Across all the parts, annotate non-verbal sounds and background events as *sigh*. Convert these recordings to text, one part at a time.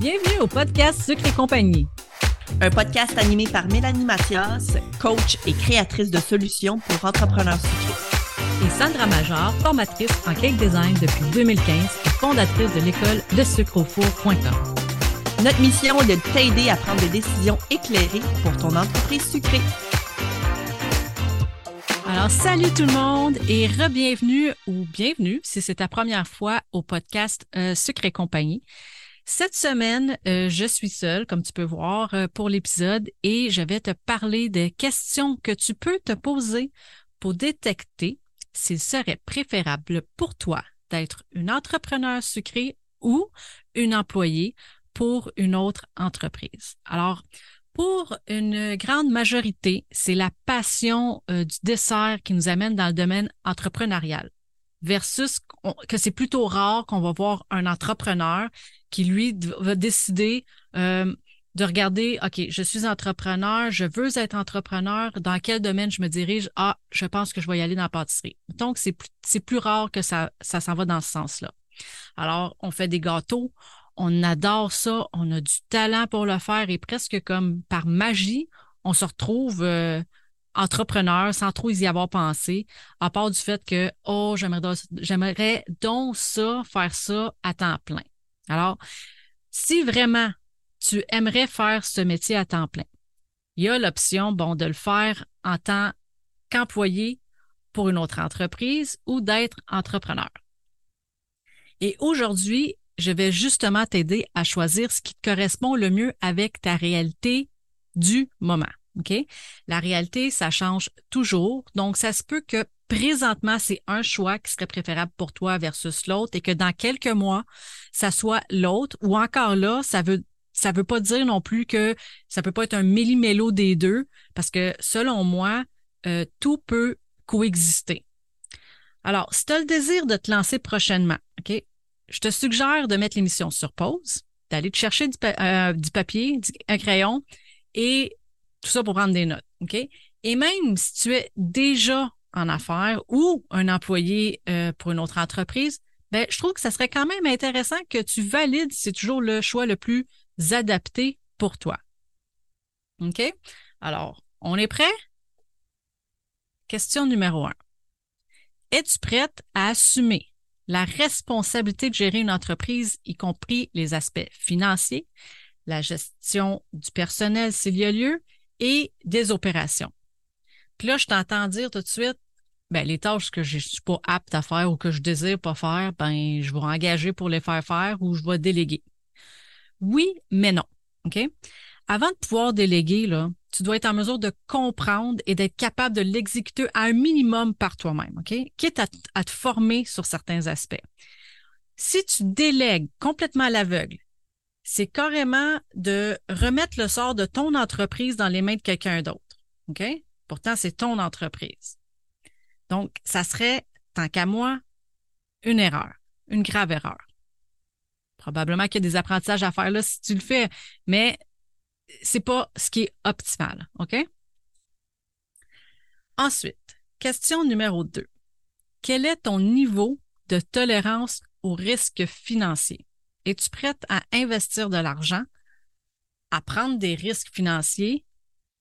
Bienvenue au podcast Sucre et compagnie. Un podcast animé par Mélanie Mathias, coach et créatrice de solutions pour entrepreneurs sucrés. Et Sandra Major, formatrice en cake design depuis 2015 et fondatrice de l'école de sucreaufour.com. Notre mission est de t'aider à prendre des décisions éclairées pour ton entreprise sucrée. Alors, salut tout le monde et re-bienvenue ou bienvenue si c'est ta première fois au podcast euh, Sucre et compagnie. Cette semaine, euh, je suis seule, comme tu peux voir, euh, pour l'épisode et je vais te parler des questions que tu peux te poser pour détecter s'il serait préférable pour toi d'être une entrepreneur sucré ou une employée pour une autre entreprise. Alors, pour une grande majorité, c'est la passion euh, du dessert qui nous amène dans le domaine entrepreneurial versus que c'est plutôt rare qu'on va voir un entrepreneur qui, lui, va décider euh, de regarder, OK, je suis entrepreneur, je veux être entrepreneur, dans quel domaine je me dirige? Ah, je pense que je vais y aller dans la pâtisserie. Donc, c'est plus, c'est plus rare que ça, ça s'en va dans ce sens-là. Alors, on fait des gâteaux, on adore ça, on a du talent pour le faire et presque comme par magie, on se retrouve euh, entrepreneur sans trop y avoir pensé, à part du fait que, oh, j'aimerais, j'aimerais donc ça, faire ça à temps plein. Alors, si vraiment tu aimerais faire ce métier à temps plein, il y a l'option, bon, de le faire en tant qu'employé pour une autre entreprise ou d'être entrepreneur. Et aujourd'hui, je vais justement t'aider à choisir ce qui correspond le mieux avec ta réalité du moment. OK? La réalité, ça change toujours. Donc, ça se peut que présentement, c'est un choix qui serait préférable pour toi versus l'autre et que dans quelques mois, ça soit l'autre ou encore là, ça veut ça veut pas dire non plus que ça peut pas être un millimélo des deux parce que selon moi, euh, tout peut coexister. Alors, si tu as le désir de te lancer prochainement, OK? Je te suggère de mettre l'émission sur pause, d'aller te chercher du, euh, du papier, un crayon et tout ça pour prendre des notes. OK? Et même si tu es déjà en affaires ou un employé euh, pour une autre entreprise, ben, je trouve que ça serait quand même intéressant que tu valides si c'est toujours le choix le plus adapté pour toi. OK? Alors, on est prêt? Question numéro un. Es-tu prête à assumer la responsabilité de gérer une entreprise, y compris les aspects financiers, la gestion du personnel s'il y a lieu et des opérations. Puis là, je t'entends dire tout de suite, ben, les tâches que je suis pas apte à faire ou que je désire pas faire, ben, je vais engager pour les faire faire ou je vais déléguer. Oui, mais non. OK? Avant de pouvoir déléguer, là, tu dois être en mesure de comprendre et d'être capable de l'exécuter à un minimum par toi-même, OK? Quitte à, à te former sur certains aspects. Si tu délègues complètement à l'aveugle, c'est carrément de remettre le sort de ton entreprise dans les mains de quelqu'un d'autre. OK? Pourtant, c'est ton entreprise. Donc, ça serait, tant qu'à moi, une erreur, une grave erreur. Probablement qu'il y a des apprentissages à faire là si tu le fais, mais c'est pas ce qui est optimal. OK? Ensuite, question numéro 2. Quel est ton niveau de tolérance au risque financier? Es-tu prête à investir de l'argent, à prendre des risques financiers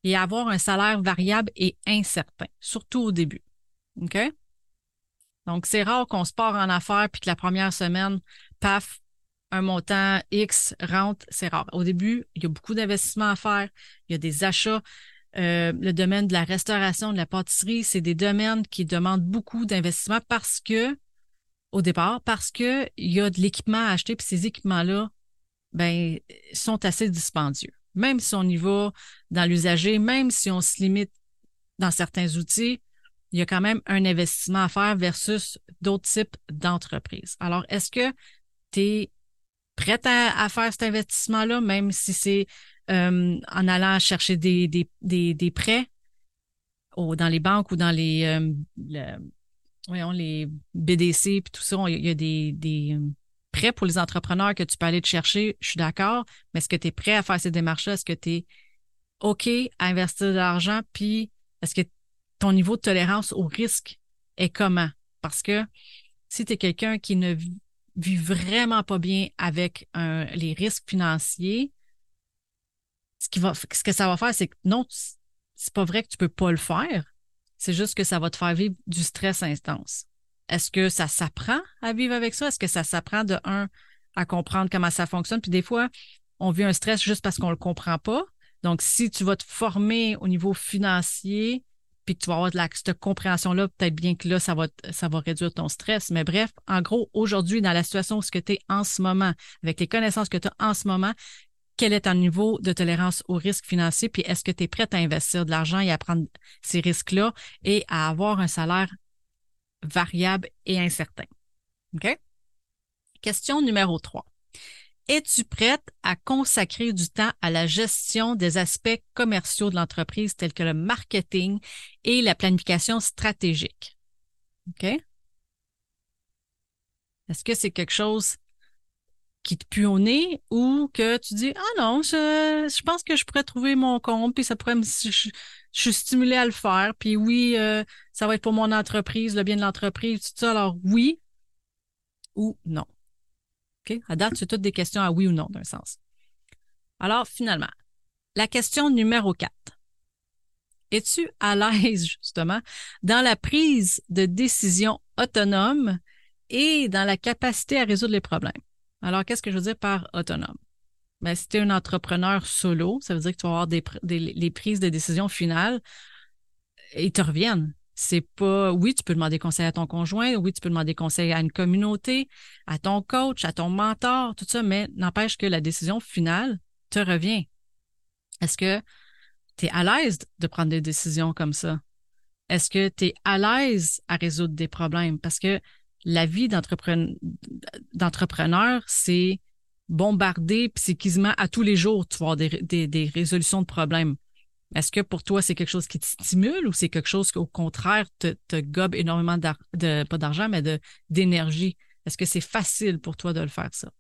et à avoir un salaire variable et incertain, surtout au début? OK? Donc, c'est rare qu'on se part en affaires puis que la première semaine, paf, un montant X rentre, c'est rare. Au début, il y a beaucoup d'investissements à faire, il y a des achats. Euh, le domaine de la restauration, de la pâtisserie, c'est des domaines qui demandent beaucoup d'investissement parce que au départ parce que il y a de l'équipement à acheter, puis ces équipements-là, ben, sont assez dispendieux. Même si on y va dans l'usager, même si on se limite dans certains outils, il y a quand même un investissement à faire versus d'autres types d'entreprises. Alors, est-ce que tu es prête à, faire cet investissement-là, même si c'est euh, en allant chercher des, des, des, des prêts ou dans les banques ou dans les, euh, voyons, les BDC puis tout ça, il y a des, des euh, prêts pour les entrepreneurs que tu peux aller te chercher, je suis d'accord, mais est-ce que tu es prêt à faire ces démarches-là? Est-ce que tu es OK à investir de l'argent? Puis est-ce que ton niveau de tolérance au risque est comment? Parce que si tu es quelqu'un qui ne vis vraiment pas bien avec les risques financiers, ce, qui va, ce que ça va faire, c'est que non, c'est pas vrai que tu peux pas le faire. C'est juste que ça va te faire vivre du stress intense. Est-ce que ça s'apprend à vivre avec ça? Est-ce que ça s'apprend de un à comprendre comment ça fonctionne? Puis des fois, on vit un stress juste parce qu'on le comprend pas. Donc, si tu vas te former au niveau financier, puis que tu vas avoir de cette compréhension-là, peut-être bien que là, ça va, ça va réduire ton stress. Mais bref, en gros, aujourd'hui, dans la situation où tu es en ce moment, avec les connaissances que tu as en ce moment, quel est ton niveau de tolérance au risque financier, puis est-ce que tu es prête à investir de l'argent et à prendre ces risques-là et à avoir un salaire variable et incertain? OK? Question numéro 3. Es-tu prête à consacrer du temps à la gestion des aspects commerciaux de l'entreprise tels que le marketing et la planification stratégique? OK? Est-ce que c'est quelque chose qui te pue au nez ou que tu dis Ah non, je, pense que je pourrais trouver mon compte, puis ça pourrait me. Je, suis stimulée à le faire, puis oui, euh, ça va être pour mon entreprise, le bien de l'entreprise, tout ça. Alors oui ou non. OK? À date, c'est toutes des questions à oui ou non, d'un sens. Alors, finalement, la question numéro 4. Es-tu à l'aise, justement, dans la prise de décision autonome et dans la capacité à résoudre les problèmes? Alors, qu'est-ce que je veux dire par autonome? Ben, si tu es un entrepreneur solo, ça veut dire que tu vas avoir les prises de décision finales, ils te reviennent. C'est pas, oui, tu peux demander conseil à ton conjoint, oui, tu peux demander conseil à une communauté, à ton coach, à ton mentor, tout ça, mais n'empêche que la décision finale te revient. Est-ce que tu es à l'aise de prendre des décisions comme ça? Est-ce que tu es à l'aise à résoudre des problèmes? Parce que la vie d'entrepreneur, c'est bombarder psychiquement à tous les jours, tu vas avoir des, résolutions de problèmes. Est-ce que pour toi, c'est quelque chose qui te stimule ou c'est quelque chose qui, au contraire, te, te gobe énormément de, pas d'argent, mais d'énergie? Est-ce que c'est facile pour toi de le faire, ça?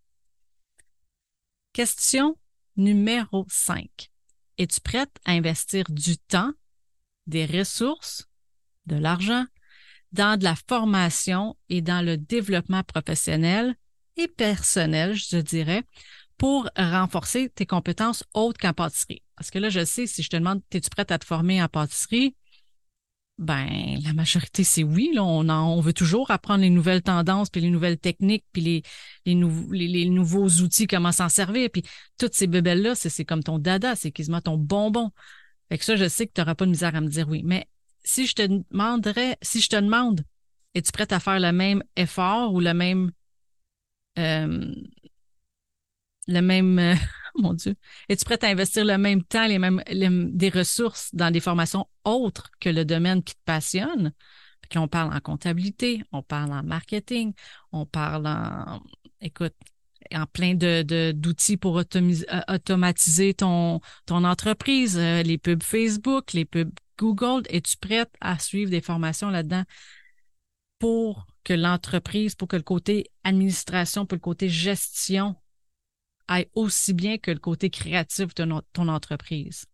Question numéro 5. Es-tu prête à investir du temps, des ressources, de l'argent dans de la formation et dans le développement professionnel et personnel, je dirais, pour renforcer tes compétences autres qu'en pâtisserie. Parce que là, je sais, si je te demande, es-tu prête à te former en pâtisserie? Ben, la majorité, c'est oui. Là, on, on veut toujours apprendre les nouvelles tendances, puis les nouvelles techniques, puis les, les, les, nouveaux outils, comment s'en servir. Puis toutes ces bébelles-là, c'est comme ton dada, c'est quasiment ton bonbon. Fait que ça, je sais que tu n'auras pas de misère à me dire oui. Mais si je te demanderais, si je te demande, es-tu prête à faire le même effort ou le même, euh, le même, euh, *laughs* mon Dieu, es-tu prête à investir le même temps, les mêmes, des ressources dans des formations autres que le domaine qui te passionne? Puis on parle en comptabilité, on parle en marketing, on parle en, écoute, en plein de, d'outils pour euh, automatiser ton, ton entreprise, les pubs Facebook, les pubs Google, es-tu prête à suivre des formations là-dedans pour que l'entreprise, pour que le côté administration, pour le côté gestion aille aussi bien que le côté créatif de ton entreprise?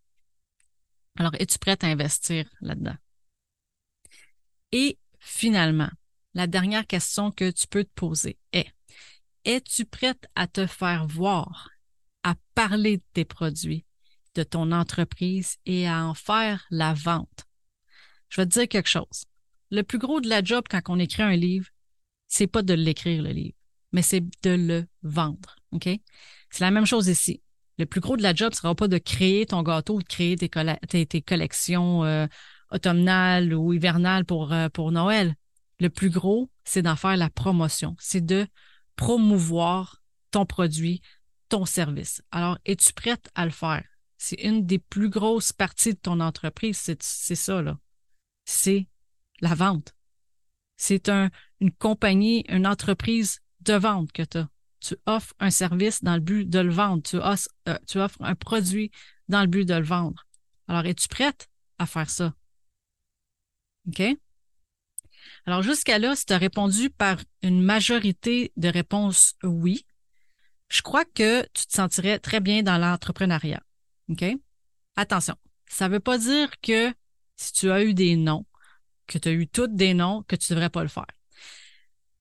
Alors, es-tu prête à investir là-dedans? Et finalement, la dernière question que tu peux te poser est, es-tu prête à te faire voir, à parler de tes produits, de ton entreprise et à en faire la vente. Je vais te dire quelque chose. Le plus gros de la job quand on écrit un livre, c'est pas de l'écrire le livre, mais c'est de le vendre. C'est la même chose ici. Le plus gros de la job sera pas de créer ton gâteau de créer tes, tes, collections euh, automnales ou hivernales pour, euh, pour Noël. Le plus gros, c'est d'en faire la promotion. C'est de promouvoir ton produit, ton service. Alors, es-tu prête à le faire? C'est une des plus grosses parties de ton entreprise, c'est ça, là. C'est la vente. C'est un, une compagnie, une entreprise de vente que tu as. Tu offres un service dans le but de le vendre. Tu, offres, euh, tu offres un produit dans le but de le vendre. Alors, es-tu prête à faire ça? OK? Alors, jusqu'à là, si tu as répondu par une majorité de réponses oui, je crois que tu te sentirais très bien dans l'entrepreneuriat. OK? Attention, ça ne veut pas dire que si tu as eu des noms, que tu as eu toutes des noms, que tu ne devrais pas le faire.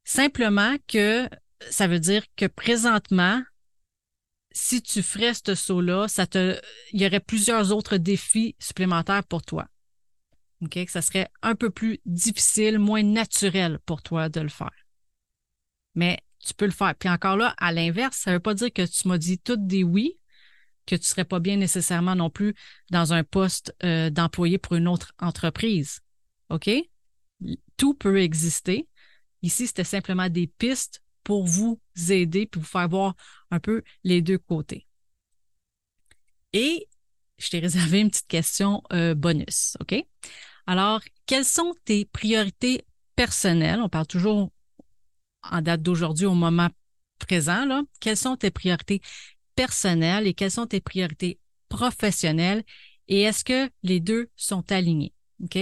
Simplement que ça veut dire que présentement, si tu ferais ce saut-là, il y aurait plusieurs autres défis supplémentaires pour toi. OK? Que ça serait un peu plus difficile, moins naturel pour toi de le faire. Mais tu peux le faire. Puis encore là, à l'inverse, ça ne veut pas dire que tu m'as dit toutes des oui, que tu ne serais pas bien nécessairement non plus dans un poste euh, d'employé pour une autre entreprise. OK? Tout peut exister. Ici, c'était simplement des pistes pour vous aider puis vous faire voir un peu les deux côtés. Et je t'ai réservé une petite question euh, bonus, OK? Alors, quelles sont tes priorités personnelles? On parle toujours en date d'aujourd'hui au moment présent, là. Quelles sont tes priorités personnelles et quelles sont tes priorités professionnelles? Et est-ce que les deux sont alignés? OK?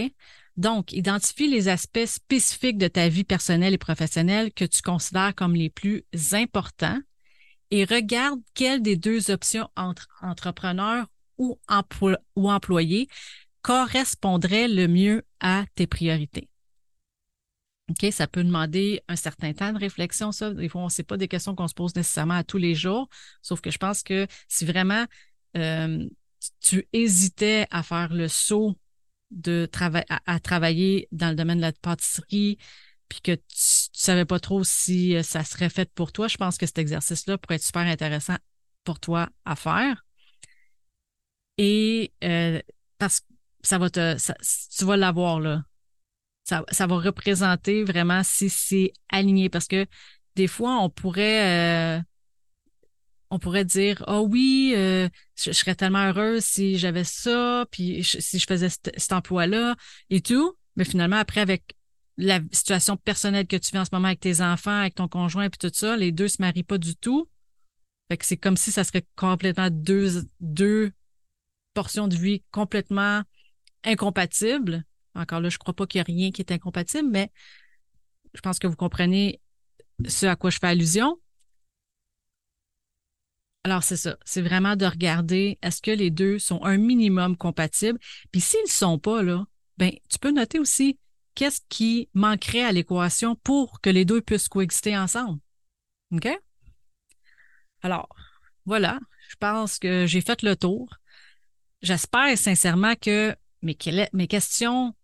Donc, identifie les aspects spécifiques de ta vie personnelle et professionnelle que tu considères comme les plus importants et regarde quelle des deux options entre entrepreneur ou, ou employé correspondrait le mieux à tes priorités. OK, ça peut demander un certain temps de réflexion, ça. Des fois, on pas des questions qu'on se pose nécessairement à tous les jours, sauf que je pense que si vraiment euh, tu hésitais à faire le saut de travailler à, travailler dans le domaine de la pâtisserie, puis que tu, ne savais pas trop si euh, ça serait fait pour toi, je pense que cet exercice-là pourrait être super intéressant pour toi à faire. Et euh, parce que ça va te, tu vas l'avoir là. Ça, ça va représenter vraiment si c'est aligné. Parce que des fois on pourrait euh, on pourrait dire oh oui euh, je, serais tellement heureuse si j'avais ça puis si je faisais cet emploi là et tout mais finalement après avec la situation personnelle que tu vis en ce moment avec tes enfants avec ton conjoint puis tout ça les deux se marient pas du tout. Fait que c'est comme si ça serait complètement deux deux portions de vie complètement incompatibles encore là je crois pas qu'il y a rien qui est incompatible mais je pense que vous comprenez ce à quoi je fais allusion alors, c'est ça. C'est vraiment de regarder est-ce que les deux sont un minimum compatibles? Puis s'ils ne sont pas, là, ben, tu peux noter aussi qu'est-ce qui manquerait à l'équation pour que les deux puissent coexister ensemble. OK? Alors, voilà. Je pense que j'ai fait le tour. J'espère sincèrement que mes questions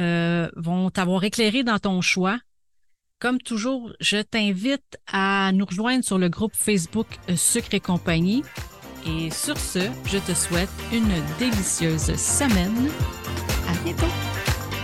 euh, vont t'avoir éclairé dans ton choix. Comme toujours, je t'invite à nous rejoindre sur le groupe Facebook euh, Sucre et compagnie. Et sur ce, je te souhaite une délicieuse semaine. À bientôt!